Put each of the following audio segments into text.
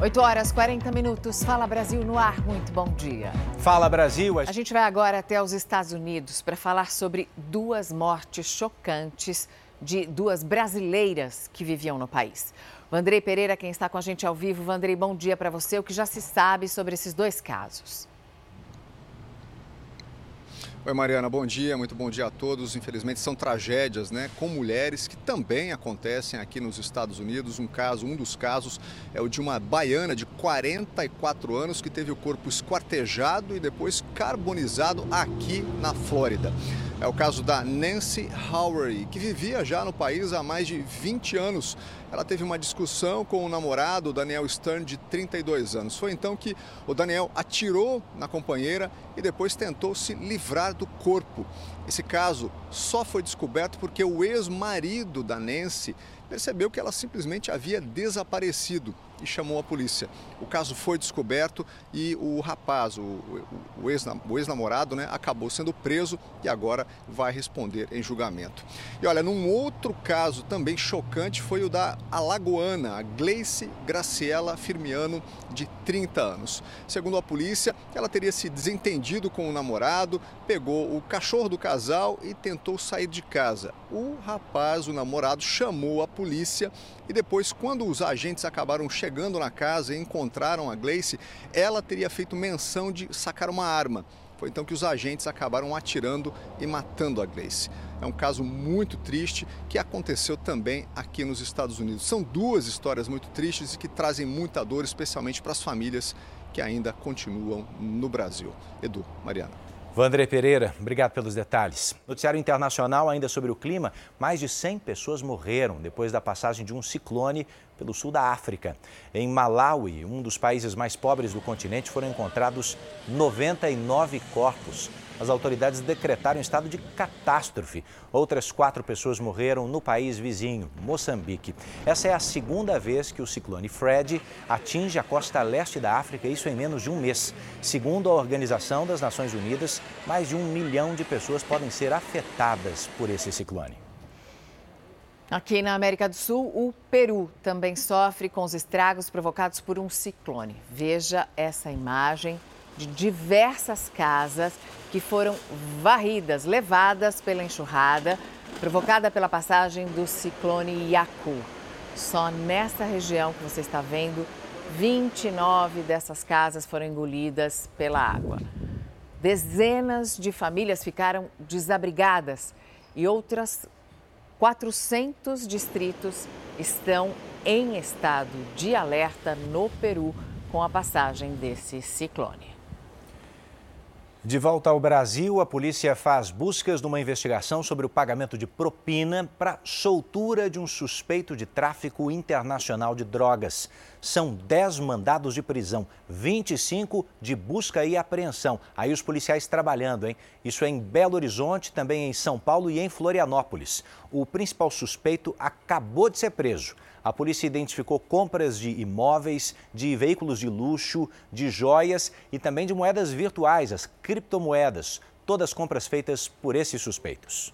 8 horas 40 minutos. Fala Brasil no ar. Muito bom dia. Fala Brasil. A gente vai agora até os Estados Unidos para falar sobre duas mortes chocantes de duas brasileiras que viviam no país. Vandrei Pereira, quem está com a gente ao vivo. Vandrei, bom dia para você. O que já se sabe sobre esses dois casos? Oi, Mariana, bom dia, muito bom dia a todos. Infelizmente são tragédias, né, com mulheres que também acontecem aqui nos Estados Unidos. Um caso, um dos casos é o de uma baiana de 44 anos que teve o corpo esquartejado e depois carbonizado aqui na Flórida. É o caso da Nancy Howery, que vivia já no país há mais de 20 anos. Ela teve uma discussão com o namorado, Daniel Stern, de 32 anos. Foi então que o Daniel atirou na companheira e depois tentou se livrar do corpo. Esse caso só foi descoberto porque o ex-marido da Nancy percebeu que ela simplesmente havia desaparecido e chamou a polícia. O caso foi descoberto e o rapaz, o, o ex-namorado, né, acabou sendo preso e agora vai responder em julgamento. E olha, num outro caso também chocante foi o da alagoana, a Gleice Graciela Firmiano, de 30 anos. Segundo a polícia, ela teria se desentendido com o namorado, pegou o cachorro do casal e tentou sair de casa. O rapaz, o namorado, chamou a polícia e depois, quando os agentes acabaram chegando na casa e encontraram a Gleice, ela teria feito menção de sacar uma arma. Foi então que os agentes acabaram atirando e matando a Gleice. É um caso muito triste que aconteceu também aqui nos Estados Unidos. São duas histórias muito tristes e que trazem muita dor, especialmente para as famílias que ainda continuam no Brasil. Edu, Mariana. Vandré Pereira, obrigado pelos detalhes. Noticiário internacional ainda sobre o clima. Mais de 100 pessoas morreram depois da passagem de um ciclone pelo sul da África. Em Malawi, um dos países mais pobres do continente, foram encontrados 99 corpos as autoridades decretaram estado de catástrofe. Outras quatro pessoas morreram no país vizinho, Moçambique. Essa é a segunda vez que o ciclone Fred atinge a costa leste da África, isso em menos de um mês. Segundo a Organização das Nações Unidas, mais de um milhão de pessoas podem ser afetadas por esse ciclone. Aqui na América do Sul, o Peru também sofre com os estragos provocados por um ciclone. Veja essa imagem de diversas casas que foram varridas, levadas pela enxurrada provocada pela passagem do ciclone Yaku. Só nesta região que você está vendo, 29 dessas casas foram engolidas pela água. Dezenas de famílias ficaram desabrigadas e outras 400 distritos estão em estado de alerta no Peru com a passagem desse ciclone. De volta ao Brasil, a polícia faz buscas numa investigação sobre o pagamento de propina para soltura de um suspeito de tráfico internacional de drogas. São 10 mandados de prisão, 25 de busca e apreensão. Aí os policiais trabalhando, hein? Isso é em Belo Horizonte, também em São Paulo e em Florianópolis. O principal suspeito acabou de ser preso. A polícia identificou compras de imóveis, de veículos de luxo, de joias e também de moedas virtuais, as criptomoedas. Todas compras feitas por esses suspeitos.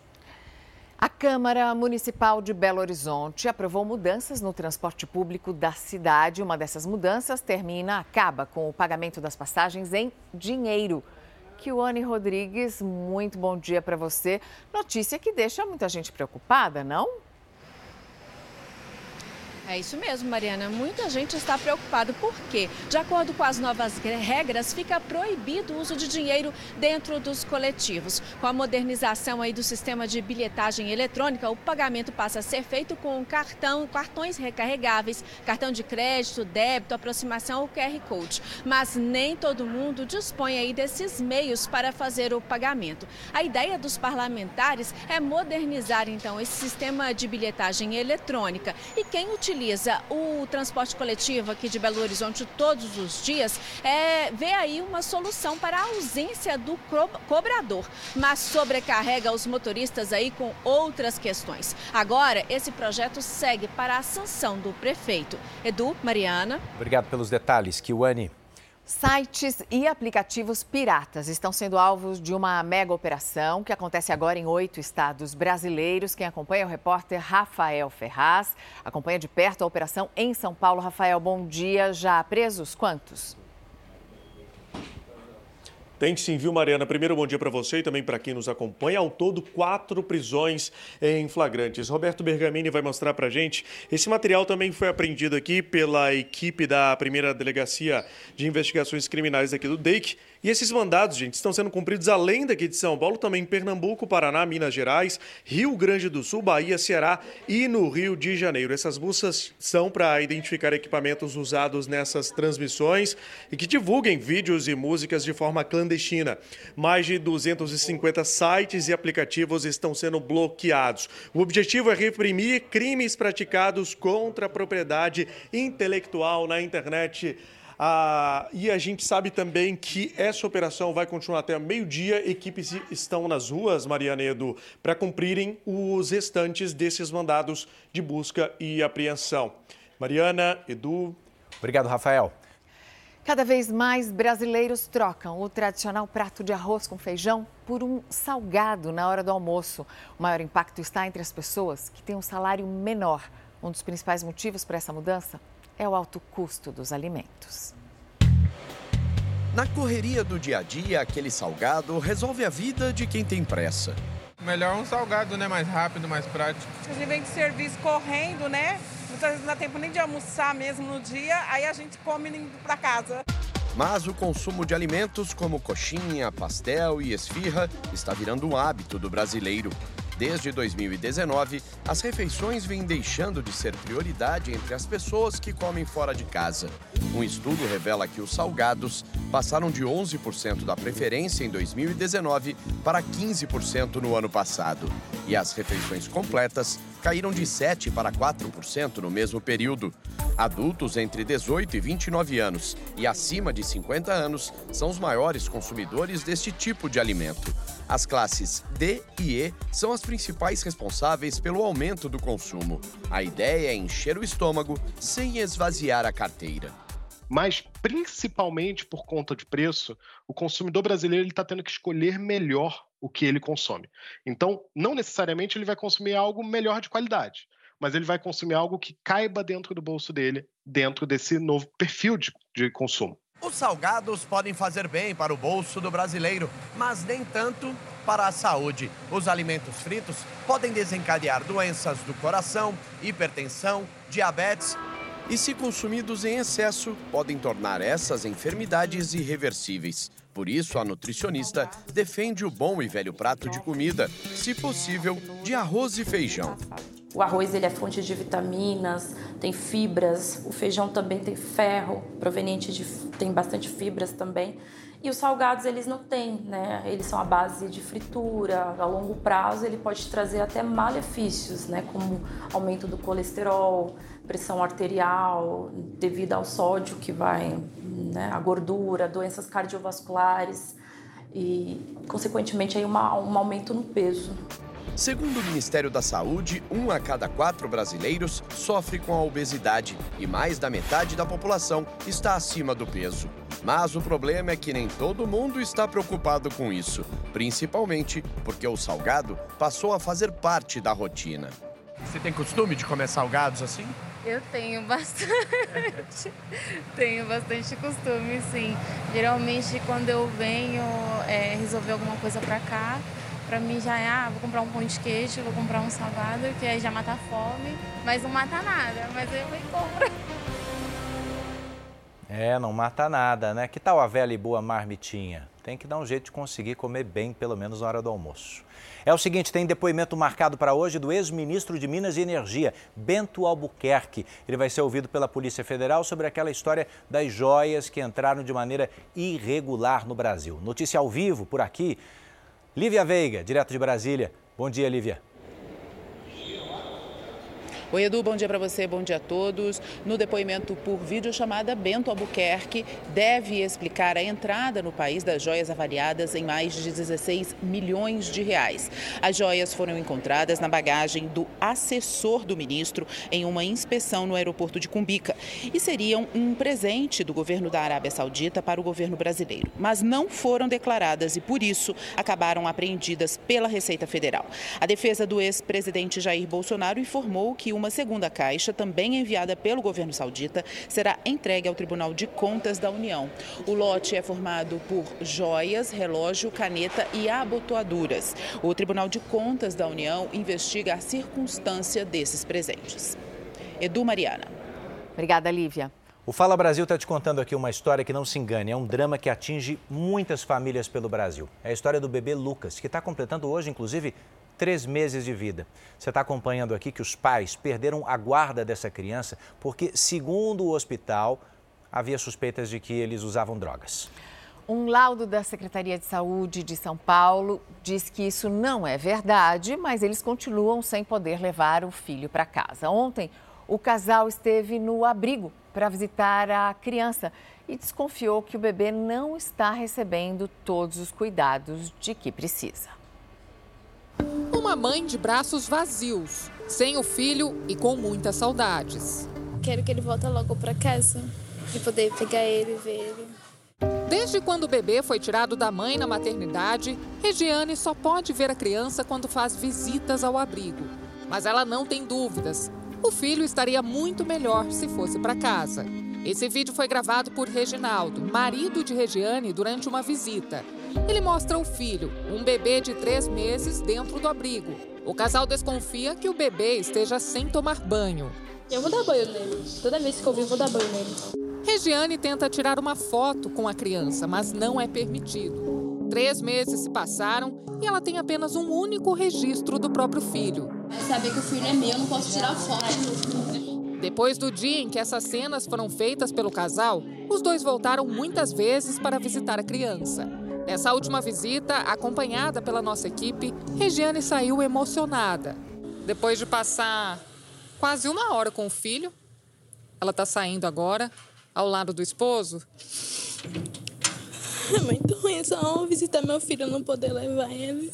A Câmara Municipal de Belo Horizonte aprovou mudanças no transporte público da cidade. Uma dessas mudanças termina, acaba com o pagamento das passagens em dinheiro. Kiwane Rodrigues, muito bom dia para você. Notícia que deixa muita gente preocupada, não? É isso mesmo, Mariana. Muita gente está preocupada porque, de acordo com as novas regras, fica proibido o uso de dinheiro dentro dos coletivos. Com a modernização aí do sistema de bilhetagem eletrônica, o pagamento passa a ser feito com cartão, cartões recarregáveis, cartão de crédito, débito, aproximação ou QR Code. Mas nem todo mundo dispõe aí desses meios para fazer o pagamento. A ideia dos parlamentares é modernizar então esse sistema de bilhetagem eletrônica. E quem utiliza utiliza o transporte coletivo aqui de Belo Horizonte todos os dias, é, vê aí uma solução para a ausência do cobrador, mas sobrecarrega os motoristas aí com outras questões. Agora, esse projeto segue para a sanção do prefeito. Edu, Mariana. Obrigado pelos detalhes, Kiwane. Sites e aplicativos piratas estão sendo alvos de uma mega operação que acontece agora em oito estados brasileiros. Quem acompanha é o repórter Rafael Ferraz. Acompanha de perto a operação em São Paulo. Rafael, bom dia. Já presos quantos? Tem sim, viu, Mariana? Primeiro, bom dia para você e também para quem nos acompanha. Ao todo, quatro prisões em flagrantes. Roberto Bergamini vai mostrar para gente. Esse material também foi apreendido aqui pela equipe da primeira delegacia de investigações criminais aqui do DEIC e esses mandados, gente, estão sendo cumpridos além daqui de São Paulo, também em Pernambuco, Paraná, Minas Gerais, Rio Grande do Sul, Bahia, Ceará e no Rio de Janeiro. Essas buscas são para identificar equipamentos usados nessas transmissões e que divulguem vídeos e músicas de forma clandestina. Mais de 250 sites e aplicativos estão sendo bloqueados. O objetivo é reprimir crimes praticados contra a propriedade intelectual na internet. Ah, e a gente sabe também que essa operação vai continuar até meio-dia. Equipes estão nas ruas, Mariana Edu, para cumprirem os restantes desses mandados de busca e apreensão. Mariana, Edu. Obrigado, Rafael. Cada vez mais brasileiros trocam o tradicional prato de arroz com feijão por um salgado na hora do almoço. O maior impacto está entre as pessoas que têm um salário menor. Um dos principais motivos para essa mudança é o alto custo dos alimentos. Na correria do dia a dia, aquele salgado resolve a vida de quem tem pressa. Melhor um salgado, né? Mais rápido, mais prático. A gente vem de serviço correndo, né? Muitas vezes não dá tempo nem de almoçar mesmo no dia, aí a gente come indo para casa. Mas o consumo de alimentos como coxinha, pastel e esfirra está virando um hábito do brasileiro. Desde 2019, as refeições vêm deixando de ser prioridade entre as pessoas que comem fora de casa. Um estudo revela que os salgados passaram de 11% da preferência em 2019 para 15% no ano passado. E as refeições completas caíram de 7% para 4% no mesmo período. Adultos entre 18 e 29 anos e acima de 50 anos são os maiores consumidores deste tipo de alimento. As classes D e E são as principais responsáveis pelo aumento do consumo. A ideia é encher o estômago sem esvaziar a carteira. Mas, principalmente por conta de preço, o consumidor brasileiro está tendo que escolher melhor o que ele consome. Então, não necessariamente ele vai consumir algo melhor de qualidade, mas ele vai consumir algo que caiba dentro do bolso dele, dentro desse novo perfil de, de consumo. Os salgados podem fazer bem para o bolso do brasileiro, mas nem tanto para a saúde. Os alimentos fritos podem desencadear doenças do coração, hipertensão, diabetes e, se consumidos em excesso, podem tornar essas enfermidades irreversíveis. Por isso, a nutricionista defende o bom e velho prato de comida, se possível, de arroz e feijão. O arroz ele é fonte de vitaminas, tem fibras, o feijão também tem ferro, proveniente de tem bastante fibras também. E os salgados eles não têm, né? Eles são a base de fritura, a longo prazo ele pode trazer até malefícios, né, como aumento do colesterol, pressão arterial, devido ao sódio que vai, né, a gordura, doenças cardiovasculares e consequentemente aí uma, um aumento no peso. Segundo o Ministério da Saúde, um a cada quatro brasileiros sofre com a obesidade e mais da metade da população está acima do peso. Mas o problema é que nem todo mundo está preocupado com isso, principalmente porque o salgado passou a fazer parte da rotina. Você tem costume de comer salgados assim? Eu tenho bastante. tenho bastante costume, sim. Geralmente, quando eu venho é, resolver alguma coisa para cá, Pra mim já é, ah, vou comprar um pão de queijo, vou comprar um salgado, que aí já mata a fome, mas não mata nada, mas eu vou e compro. É, não mata nada, né? Que tal a velha e boa marmitinha? Tem que dar um jeito de conseguir comer bem, pelo menos na hora do almoço. É o seguinte, tem depoimento marcado para hoje do ex-ministro de Minas e Energia, Bento Albuquerque. Ele vai ser ouvido pela Polícia Federal sobre aquela história das joias que entraram de maneira irregular no Brasil. Notícia ao vivo por aqui Lívia Veiga, direto de Brasília. Bom dia, Lívia. Oi, Edu, bom dia para você, bom dia a todos. No depoimento por videochamada, Bento Albuquerque deve explicar a entrada no país das joias avaliadas em mais de 16 milhões de reais. As joias foram encontradas na bagagem do assessor do ministro em uma inspeção no aeroporto de Cumbica e seriam um presente do governo da Arábia Saudita para o governo brasileiro, mas não foram declaradas e, por isso, acabaram apreendidas pela Receita Federal. A defesa do ex-presidente Jair Bolsonaro informou que uma segunda caixa, também enviada pelo governo saudita, será entregue ao Tribunal de Contas da União. O lote é formado por joias, relógio, caneta e abotoaduras. O Tribunal de Contas da União investiga a circunstância desses presentes. Edu Mariana. Obrigada, Lívia. O Fala Brasil está te contando aqui uma história que não se engane, é um drama que atinge muitas famílias pelo Brasil. É a história do bebê Lucas, que está completando hoje, inclusive, três meses de vida. Você está acompanhando aqui que os pais perderam a guarda dessa criança porque, segundo o hospital, havia suspeitas de que eles usavam drogas. Um laudo da Secretaria de Saúde de São Paulo diz que isso não é verdade, mas eles continuam sem poder levar o filho para casa. Ontem, o casal esteve no abrigo para visitar a criança e desconfiou que o bebê não está recebendo todos os cuidados de que precisa. Uma mãe de braços vazios, sem o filho e com muitas saudades. Quero que ele volte logo para casa e poder pegar ele e ver ele. Desde quando o bebê foi tirado da mãe na maternidade, Regiane só pode ver a criança quando faz visitas ao abrigo. Mas ela não tem dúvidas. O filho estaria muito melhor se fosse para casa. Esse vídeo foi gravado por Reginaldo, marido de Regiane, durante uma visita. Ele mostra o filho, um bebê de três meses, dentro do abrigo. O casal desconfia que o bebê esteja sem tomar banho. Eu vou dar banho nele. Toda vez que eu vir, vou dar banho nele. Regiane tenta tirar uma foto com a criança, mas não é permitido. Três meses se passaram e ela tem apenas um único registro do próprio filho. É saber que o filho é meu, eu não posso tirar foto. Depois do dia em que essas cenas foram feitas pelo casal, os dois voltaram muitas vezes para visitar a criança. Nessa última visita, acompanhada pela nossa equipe, Regiane saiu emocionada. Depois de passar quase uma hora com o filho, ela está saindo agora, ao lado do esposo. É muito ruim só visitar meu filho e não poder levar ele.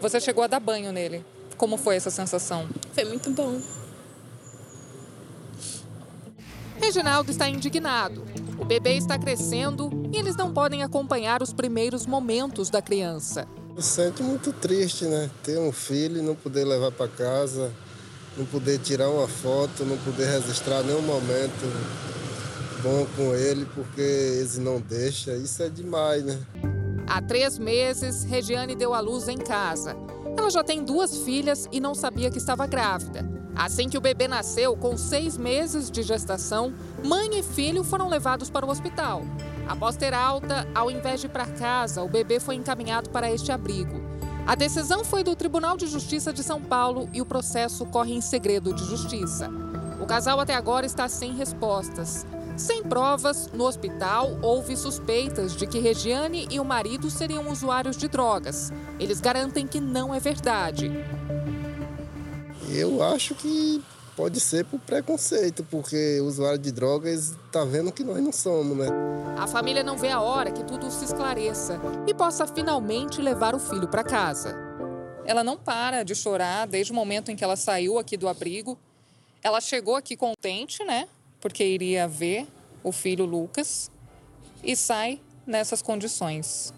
Você chegou a dar banho nele. Como foi essa sensação? Foi muito bom. Reginaldo está indignado. O bebê está crescendo e eles não podem acompanhar os primeiros momentos da criança. Eu sinto muito triste, né? Ter um filho e não poder levar para casa, não poder tirar uma foto, não poder registrar nenhum momento bom com ele, porque eles não deixam. Isso é demais, né? Há três meses, Regiane deu à luz em casa. Ela já tem duas filhas e não sabia que estava grávida. Assim que o bebê nasceu, com seis meses de gestação, mãe e filho foram levados para o hospital. Após ter alta, ao invés de ir para casa, o bebê foi encaminhado para este abrigo. A decisão foi do Tribunal de Justiça de São Paulo e o processo corre em segredo de justiça. O casal até agora está sem respostas. Sem provas, no hospital houve suspeitas de que Regiane e o marido seriam usuários de drogas. Eles garantem que não é verdade. Eu acho que pode ser por preconceito, porque o usuário de drogas está vendo que nós não somos, né? A família não vê a hora que tudo se esclareça e possa finalmente levar o filho para casa. Ela não para de chorar desde o momento em que ela saiu aqui do abrigo. Ela chegou aqui contente, né? Porque iria ver o filho Lucas e sai nessas condições.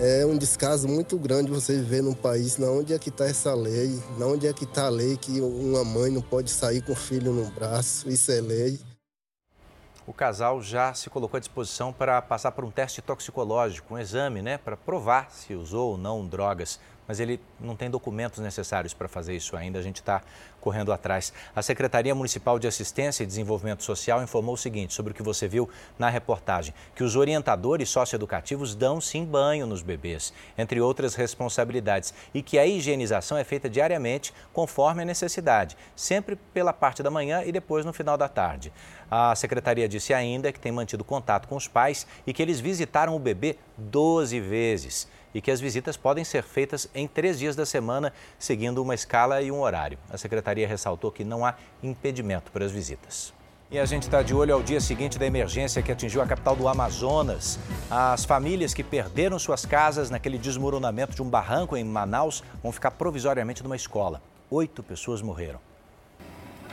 É um descaso muito grande você viver num país na onde é que está essa lei, na onde é que está a lei que uma mãe não pode sair com o filho no braço, isso é lei. O casal já se colocou à disposição para passar por um teste toxicológico, um exame, né, para provar se usou ou não drogas mas ele não tem documentos necessários para fazer isso ainda, a gente está correndo atrás. A Secretaria Municipal de Assistência e Desenvolvimento Social informou o seguinte sobre o que você viu na reportagem: que os orientadores socioeducativos dão sim banho nos bebês, entre outras responsabilidades, e que a higienização é feita diariamente conforme a necessidade, sempre pela parte da manhã e depois no final da tarde. A secretaria disse ainda que tem mantido contato com os pais e que eles visitaram o bebê 12 vezes. E que as visitas podem ser feitas em três dias da semana, seguindo uma escala e um horário. A secretaria ressaltou que não há impedimento para as visitas. E a gente está de olho ao dia seguinte da emergência que atingiu a capital do Amazonas. As famílias que perderam suas casas naquele desmoronamento de um barranco em Manaus vão ficar provisoriamente numa escola. Oito pessoas morreram.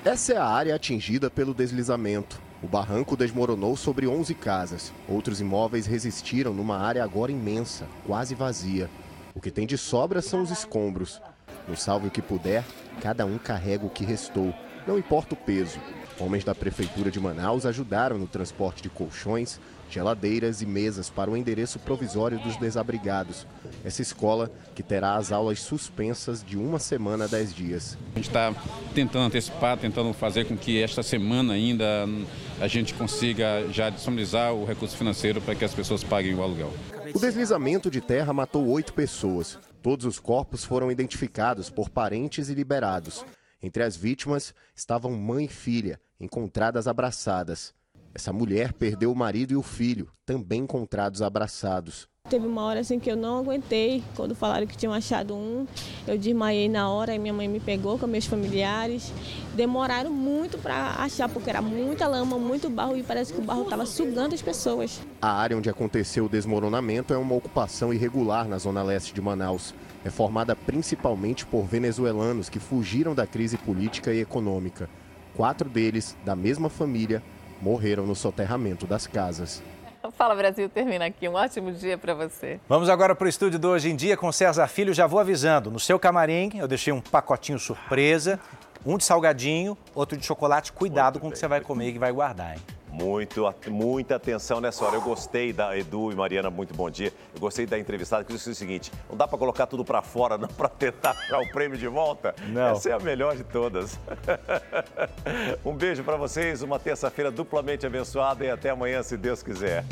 Essa é a área atingida pelo deslizamento. O barranco desmoronou sobre 11 casas. Outros imóveis resistiram numa área agora imensa, quase vazia. O que tem de sobra são os escombros. No salve o que puder, cada um carrega o que restou, não importa o peso. Homens da Prefeitura de Manaus ajudaram no transporte de colchões, geladeiras e mesas para o endereço provisório dos desabrigados. Essa escola que terá as aulas suspensas de uma semana a dez dias. A gente está tentando antecipar, tentando fazer com que esta semana ainda a gente consiga já disponibilizar o recurso financeiro para que as pessoas paguem o aluguel. O deslizamento de terra matou oito pessoas. Todos os corpos foram identificados por parentes e liberados. Entre as vítimas estavam mãe e filha, encontradas abraçadas. Essa mulher perdeu o marido e o filho, também encontrados abraçados. Teve uma hora assim que eu não aguentei, quando falaram que tinham achado um, eu desmaiei na hora e minha mãe me pegou com meus familiares. Demoraram muito para achar, porque era muita lama, muito barro e parece que o barro estava sugando as pessoas. A área onde aconteceu o desmoronamento é uma ocupação irregular na zona leste de Manaus. É formada principalmente por venezuelanos que fugiram da crise política e econômica. Quatro deles, da mesma família, morreram no soterramento das casas. Fala Brasil termina aqui. Um ótimo dia para você. Vamos agora para o estúdio do Hoje em Dia com César Filho. Já vou avisando, no seu camarim eu deixei um pacotinho surpresa, um de salgadinho, outro de chocolate. Cuidado com o que você vai comer e vai guardar, hein? Muito, muita atenção nessa hora. Eu gostei da Edu e Mariana, muito bom dia. Eu gostei da entrevistada que disse o seguinte: não dá para colocar tudo para fora, não, para tentar achar o prêmio de volta. Não. Essa é a melhor de todas. um beijo para vocês, uma terça-feira duplamente abençoada e até amanhã, se Deus quiser.